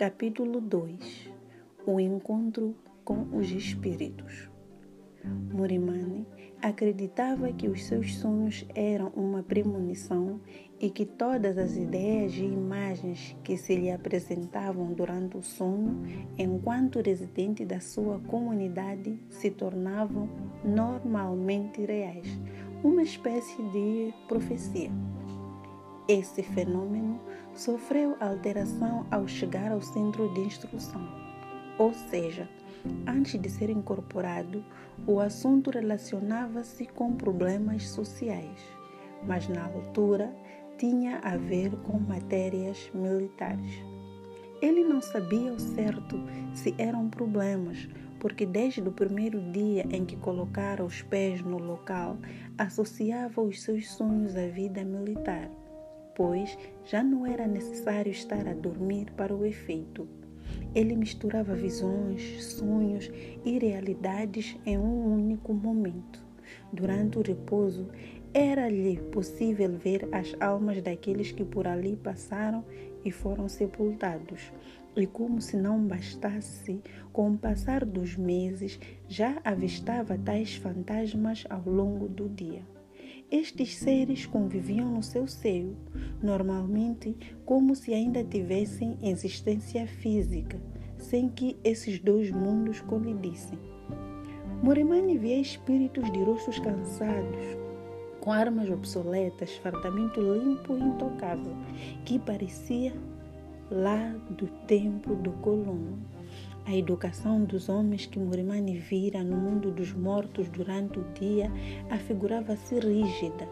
Capítulo 2 O encontro com os espíritos. Murimani acreditava que os seus sonhos eram uma premonição e que todas as ideias e imagens que se lhe apresentavam durante o sono, enquanto residente da sua comunidade, se tornavam normalmente reais, uma espécie de profecia. Esse fenômeno sofreu alteração ao chegar ao centro de instrução, ou seja, antes de ser incorporado, o assunto relacionava-se com problemas sociais, mas na altura tinha a ver com matérias militares. Ele não sabia ao certo se eram problemas, porque desde o primeiro dia em que colocara os pés no local, associava os seus sonhos à vida militar, pois já não era necessário estar a dormir para o efeito. Ele misturava visões, sonhos e realidades em um único momento. Durante o repouso, era-lhe possível ver as almas daqueles que por ali passaram e foram sepultados. E como se não bastasse, com o passar dos meses, já avistava tais fantasmas ao longo do dia. Estes seres conviviam no seu seio, normalmente como se ainda tivessem existência física, sem que esses dois mundos colidissem. Morimani via espíritos de rostos cansados, com armas obsoletas, fardamento limpo e intocável, que parecia lá do tempo do colono. A educação dos homens que Murimani vira no mundo dos mortos durante o dia afigurava-se rígida,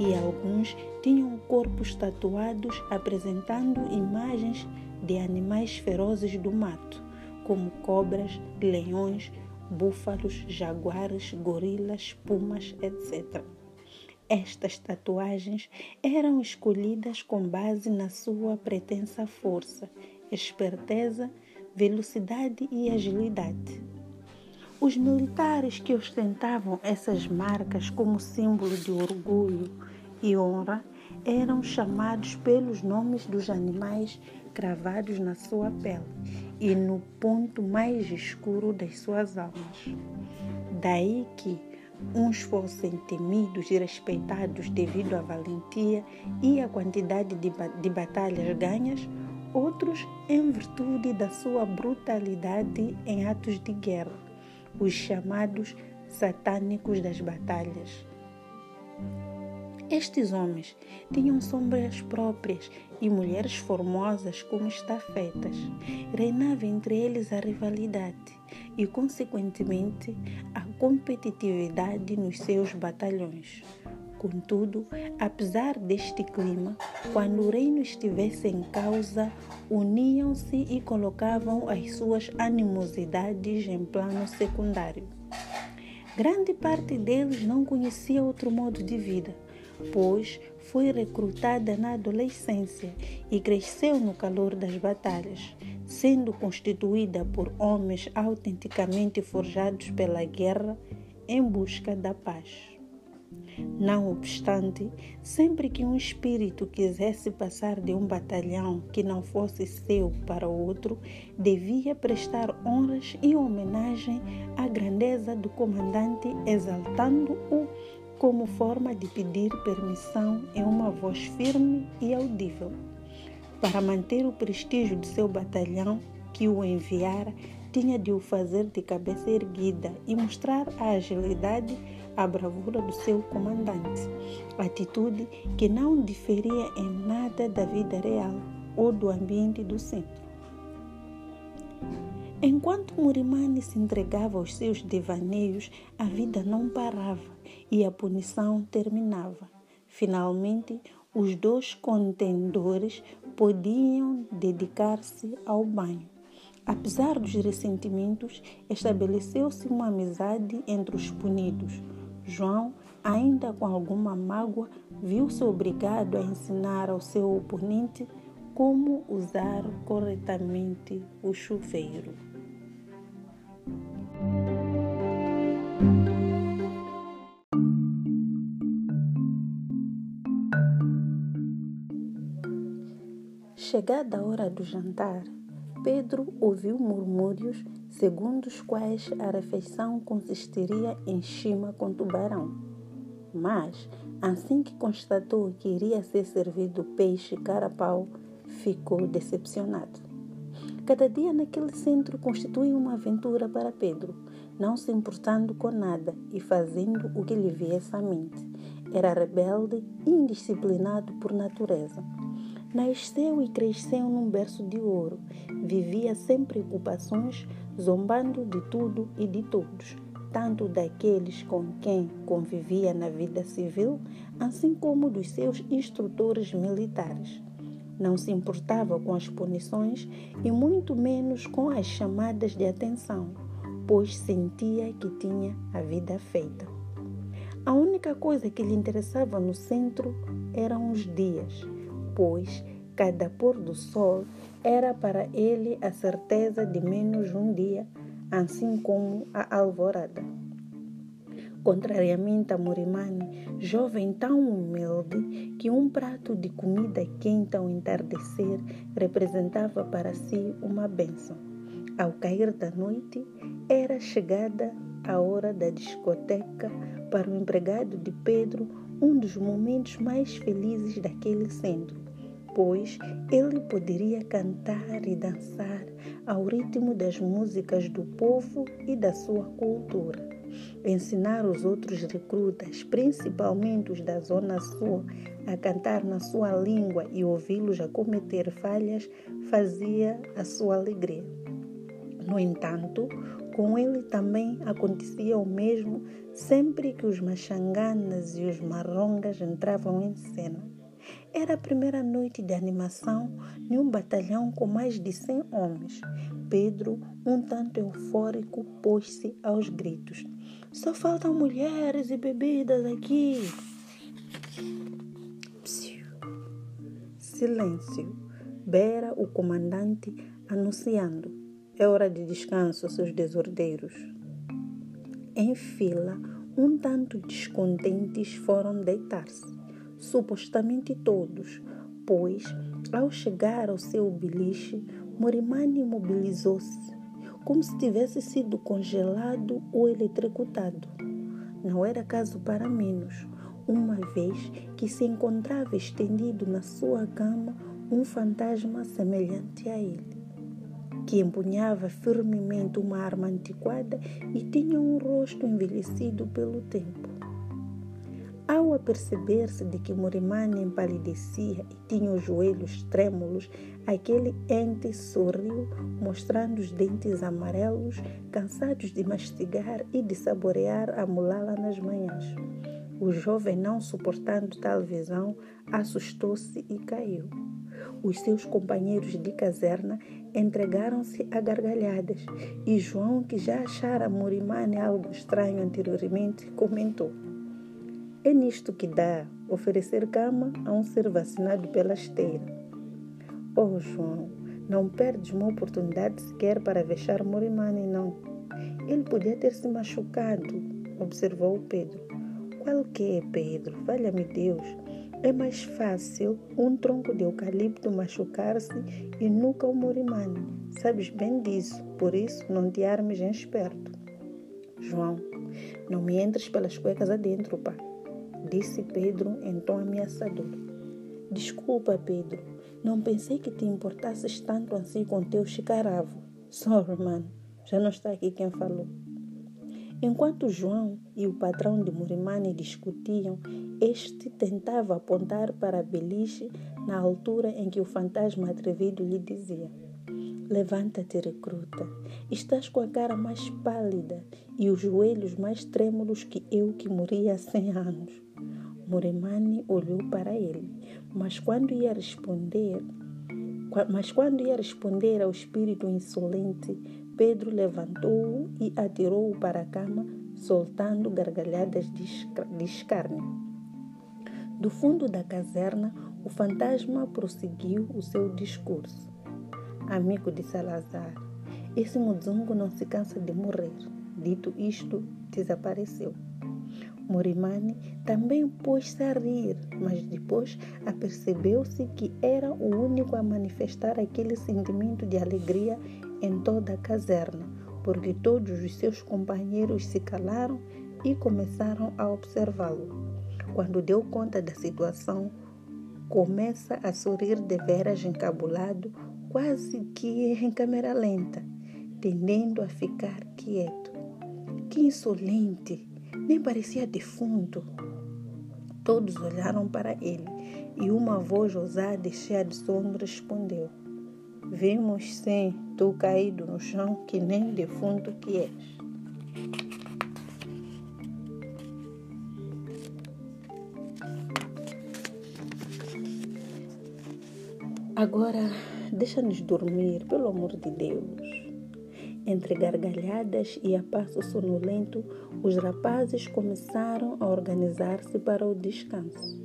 e alguns tinham corpos tatuados apresentando imagens de animais ferozes do mato, como cobras, leões, búfalos, jaguares, gorilas, pumas, etc. Estas tatuagens eram escolhidas com base na sua pretensa força, esperteza, velocidade e agilidade. Os militares que ostentavam essas marcas como símbolo de orgulho e honra eram chamados pelos nomes dos animais cravados na sua pele e no ponto mais escuro das suas almas. Daí que uns fossem temidos e respeitados devido à valentia e à quantidade de, de batalhas ganhas, outros em virtude da sua brutalidade em atos de guerra, os chamados satânicos das batalhas. Estes homens tinham sombras próprias e mulheres formosas como estafetas. Reinava entre eles a rivalidade e, consequentemente, a competitividade nos seus batalhões. Contudo, apesar deste clima, quando o reino estivesse em causa, uniam-se e colocavam as suas animosidades em plano secundário. Grande parte deles não conhecia outro modo de vida pois foi recrutada na adolescência e cresceu no calor das batalhas, sendo constituída por homens autenticamente forjados pela guerra em busca da paz. Não obstante, sempre que um espírito quisesse passar de um batalhão que não fosse seu para outro, devia prestar honras e homenagem à grandeza do comandante, exaltando-o como forma de pedir permissão em uma voz firme e audível. Para manter o prestígio de seu batalhão que o enviara, tinha de o fazer de cabeça erguida e mostrar a agilidade, a bravura do seu comandante, atitude que não diferia em nada da vida real ou do ambiente do centro. Enquanto Murimani se entregava aos seus devaneios, a vida não parava e a punição terminava. Finalmente, os dois contendores podiam dedicar-se ao banho. Apesar dos ressentimentos, estabeleceu-se uma amizade entre os punidos. João, ainda com alguma mágoa, viu-se obrigado a ensinar ao seu oponente como usar corretamente o chuveiro. Chegada a hora do jantar, Pedro ouviu murmúrios segundo os quais a refeição consistiria em chima com tubarão. Mas, assim que constatou que iria ser servido peixe carapau, ficou decepcionado. Cada dia naquele centro constituía uma aventura para Pedro, não se importando com nada e fazendo o que lhe viesse à mente. Era rebelde e indisciplinado por natureza. Nasceu e cresceu num berço de ouro. Vivia sem preocupações, zombando de tudo e de todos, tanto daqueles com quem convivia na vida civil, assim como dos seus instrutores militares. Não se importava com as punições e muito menos com as chamadas de atenção, pois sentia que tinha a vida feita. A única coisa que lhe interessava no centro eram os dias, pois cada pôr do sol era para ele a certeza de menos um dia, assim como a alvorada. Contrariamente a Morimani, jovem tão humilde que um prato de comida quente ao entardecer representava para si uma bênção. Ao cair da noite, era chegada a hora da discoteca para o empregado de Pedro, um dos momentos mais felizes daquele centro, pois ele poderia cantar e dançar ao ritmo das músicas do povo e da sua cultura. Ensinar os outros recrutas, principalmente os da Zona Sul, a cantar na sua língua e ouvi-los a cometer falhas fazia a sua alegria. No entanto, com ele também acontecia o mesmo sempre que os machanganas e os marrongas entravam em cena. Era a primeira noite de animação em um batalhão com mais de 100 homens. Pedro, um tanto eufórico, pôs-se aos gritos. Só faltam mulheres e bebidas aqui. Psiu. Silêncio. Bera o comandante anunciando. É hora de descanso, seus desordeiros. Em fila, um tanto descontentes foram deitar-se, supostamente todos, pois, ao chegar ao seu beliche, Morimani mobilizou-se como se tivesse sido congelado ou eletrocutado. Não era caso para menos, uma vez que se encontrava estendido na sua cama um fantasma semelhante a ele, que empunhava firmemente uma arma antiquada e tinha um rosto envelhecido pelo tempo. Ao aperceber-se de que Morimane empalidecia e tinha os joelhos trêmulos, aquele ente sorriu, mostrando os dentes amarelos, cansados de mastigar e de saborear a mulala nas manhãs. O jovem, não suportando tal visão, assustou-se e caiu. Os seus companheiros de caserna entregaram-se a gargalhadas e João, que já achara Morimane algo estranho anteriormente, comentou. É nisto que dá oferecer cama a um ser vacinado pela esteira. Oh, João, não perdes uma oportunidade sequer para vexar Morimani, não. Ele podia ter se machucado, observou Pedro. Qual que é, Pedro? Valha-me Deus. É mais fácil um tronco de eucalipto machucar-se e nunca o Morimani. Sabes bem disso, por isso não te armes em esperto. João, não me entres pelas cuecas adentro, pá disse Pedro em tom ameaçador. Desculpa, Pedro. Não pensei que te importasses tanto assim com teu chicaravo. Sorry, mano. Já não está aqui quem falou. Enquanto João e o patrão de Murimani discutiam, este tentava apontar para beliche na altura em que o fantasma atrevido lhe dizia: Levanta-te, recruta. Estás com a cara mais pálida e os joelhos mais trêmulos que eu que morri há cem anos. Moremani olhou para ele, mas quando ia responder, mas quando ia responder ao espírito insolente, Pedro levantou-o e atirou-o para a cama, soltando gargalhadas de escárnio. Do fundo da caserna, o fantasma prosseguiu o seu discurso. Amigo de Salazar, esse muzungo não se cansa de morrer. Dito isto, desapareceu. Morimani também pôs-se a rir, mas depois apercebeu-se que era o único a manifestar aquele sentimento de alegria em toda a caserna, porque todos os seus companheiros se calaram e começaram a observá-lo. Quando deu conta da situação, começa a sorrir de veras encabulado, quase que em câmera lenta, tendendo a ficar quieto. Que insolente! Nem parecia defunto. Todos olharam para ele e uma voz ousada e cheia de sono respondeu: Vimos sim, tu caído no chão, que nem defunto que és. Agora, deixa-nos dormir, pelo amor de Deus. Entre gargalhadas e a passo sonolento, os rapazes começaram a organizar-se para o descanso.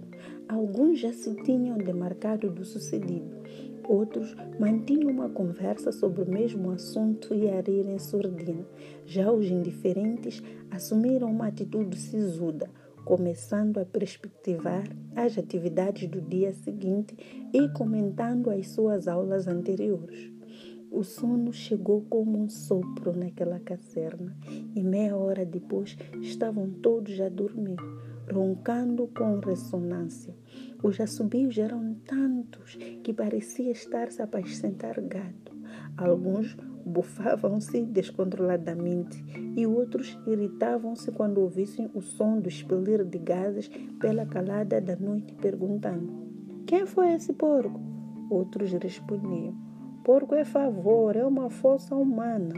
Alguns já se tinham demarcado do sucedido, outros mantinham uma conversa sobre o mesmo assunto e a rir em surdina. Já os indiferentes assumiram uma atitude sisuda, começando a perspectivar as atividades do dia seguinte e comentando as suas aulas anteriores. O sono chegou como um sopro naquela caserna e meia hora depois estavam todos a dormir, roncando com ressonância. Os assobios eram tantos que parecia estar-se a apacentar gado. Alguns bufavam-se descontroladamente e outros irritavam-se quando ouvissem o som do expelir de gases pela calada da noite, perguntando: Quem foi esse porco? Outros respondiam: Porco é favor, é uma força humana.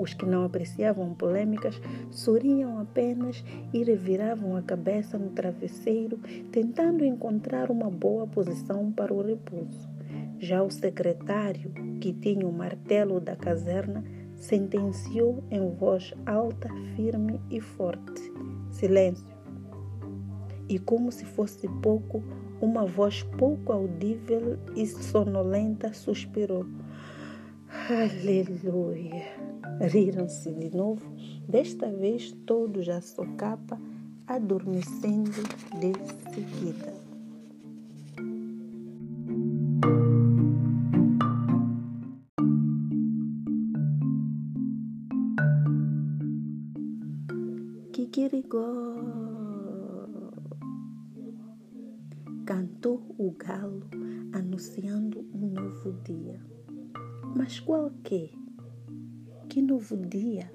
Os que não apreciavam polêmicas sorriam apenas e reviravam a cabeça no travesseiro, tentando encontrar uma boa posição para o repouso. Já o secretário, que tinha o martelo da caserna, sentenciou em voz alta, firme e forte: Silêncio. E como se fosse pouco, uma voz pouco audível e sonolenta suspirou: Aleluia! Riram-se de novo, desta vez todos à socapa, adormecendo de seguida. Novo dia. Mas qual que? Que novo dia?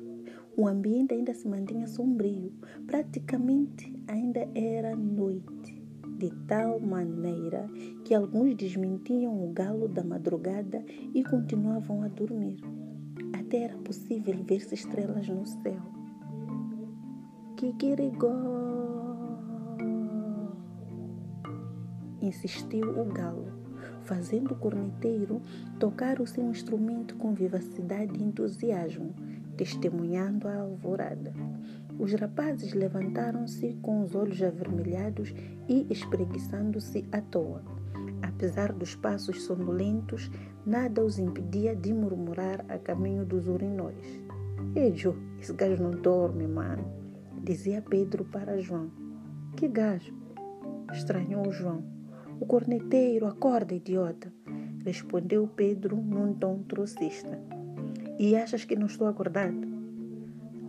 O ambiente ainda se mantinha sombrio, praticamente ainda era noite, de tal maneira que alguns desmentiam o galo da madrugada e continuavam a dormir. Até era possível ver-se estrelas no céu. Kikirigó! Insistiu o galo, fazendo o corneteiro tocar o seu instrumento com vivacidade e entusiasmo, testemunhando a alvorada. Os rapazes levantaram-se com os olhos avermelhados e espreguiçando-se à toa. Apesar dos passos sonolentos, nada os impedia de murmurar a caminho dos urinóis. Ei, Joe, esse gajo não dorme, mano. Dizia Pedro para João: Que gajo? Estranhou João. O corneteiro, acorda, idiota. Respondeu Pedro num tom trocista. E achas que não estou acordado?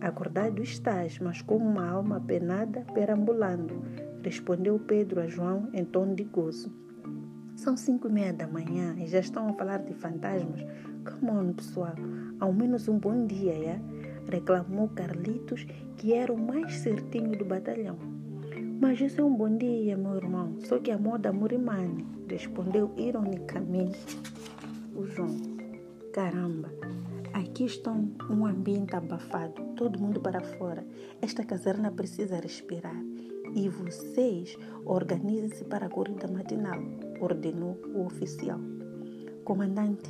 Acordado estás, mas como uma alma penada perambulando, respondeu Pedro a João em tom de gozo. São cinco e meia da manhã e já estão a falar de fantasmas. Come on, pessoal. Ao menos um bom dia, é? reclamou Carlitos, que era o mais certinho do batalhão. Mas isso é um bom dia, meu irmão, só que a moda murimane, respondeu ironicamente o João. Caramba, aqui estão um ambiente abafado, todo mundo para fora. Esta caserna precisa respirar. E vocês organizem-se para a corrida matinal, ordenou o oficial. Comandante,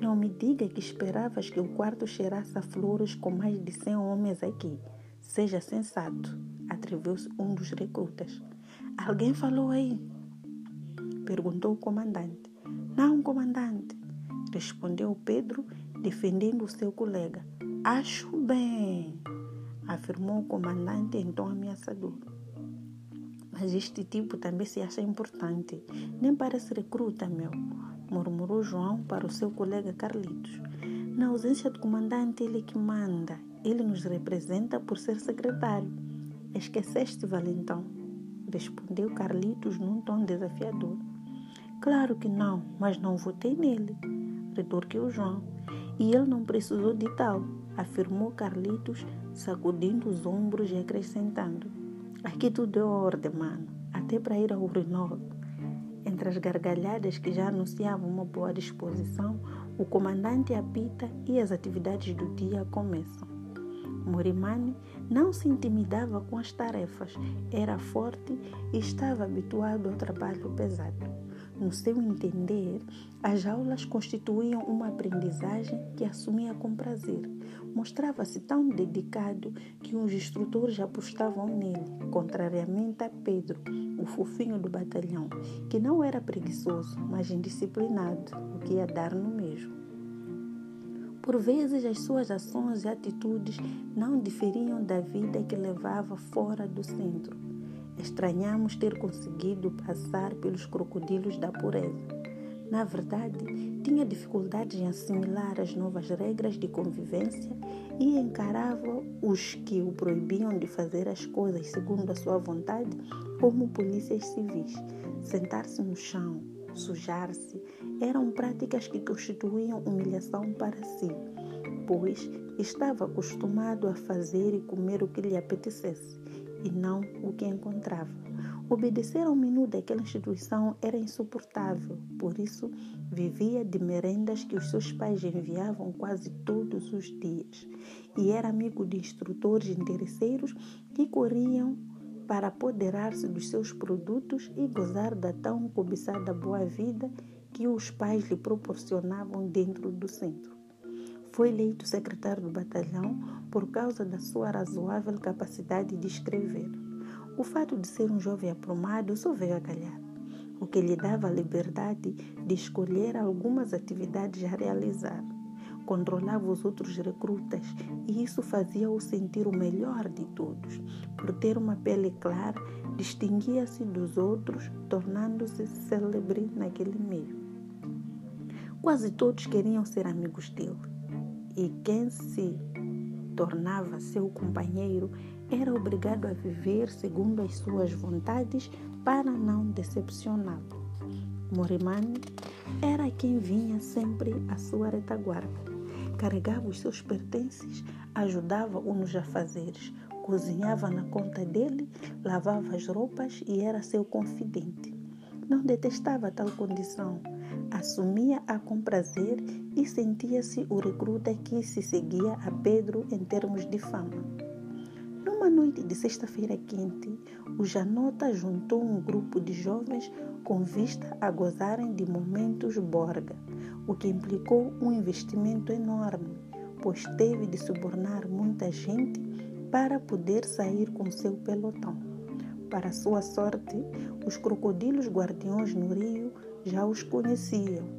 não me diga que esperavas que o quarto cheirasse a flores com mais de cem homens aqui. Seja sensato, atreveu-se um dos recrutas. Alguém falou aí? Perguntou o comandante. Não, comandante, respondeu Pedro, defendendo o seu colega. Acho bem. afirmou o comandante em tom ameaçador. Mas este tipo também se acha importante. Nem parece recruta, meu, murmurou João para o seu colega Carlitos. Na ausência do comandante, ele que manda. Ele nos representa por ser secretário. Esqueceste, Valentão? Respondeu Carlitos num tom desafiador. Claro que não, mas não votei nele, retorquiu João. E ele não precisou de tal, afirmou Carlitos, sacudindo os ombros e acrescentando. Aqui tudo é ordem, mano, até para ir ao Urinol. Entre as gargalhadas que já anunciavam uma boa disposição, o comandante apita e as atividades do dia começam. Morimani não se intimidava com as tarefas, era forte e estava habituado ao trabalho pesado. No seu entender, as aulas constituíam uma aprendizagem que assumia com prazer. Mostrava-se tão dedicado que os instrutores apostavam nele, contrariamente a Pedro, o fofinho do batalhão, que não era preguiçoso, mas indisciplinado, o que ia dar no mesmo. Por vezes, as suas ações e atitudes não diferiam da vida que levava fora do centro Estranhamos ter conseguido passar pelos crocodilos da pureza. Na verdade, tinha dificuldades em assimilar as novas regras de convivência e encarava os que o proibiam de fazer as coisas segundo a sua vontade como polícias civis. Sentar-se no chão, sujar-se, eram práticas que constituíam humilhação para si, pois estava acostumado a fazer e comer o que lhe apetecesse e não o que encontrava. Obedecer ao menu daquela instituição era insuportável, por isso vivia de merendas que os seus pais enviavam quase todos os dias. E era amigo de instrutores interesseiros que corriam para apoderar-se dos seus produtos e gozar da tão cobiçada boa vida que os pais lhe proporcionavam dentro do centro. Foi eleito secretário do batalhão por causa da sua razoável capacidade de escrever. O fato de ser um jovem aprumado só veio a calhar, o que lhe dava a liberdade de escolher algumas atividades a realizar. Controlava os outros recrutas e isso fazia-o sentir o melhor de todos. Por ter uma pele clara, distinguia-se dos outros, tornando-se célebre naquele meio. Quase todos queriam ser amigos dele e quem se tornava seu companheiro era obrigado a viver segundo as suas vontades para não decepcioná-lo. Morimani era quem vinha sempre à sua retaguarda. Carregava os seus pertences, ajudava-o nos afazeres, cozinhava na conta dele, lavava as roupas e era seu confidente. Não detestava tal condição, assumia-a com prazer e sentia-se o recruta que se seguia a Pedro em termos de fama. Numa noite de sexta-feira quente, o Janota juntou um grupo de jovens com vista a gozarem de momentos borga, o que implicou um investimento enorme, pois teve de subornar muita gente para poder sair com seu pelotão. Para sua sorte, os crocodilos guardiões no rio já os conheciam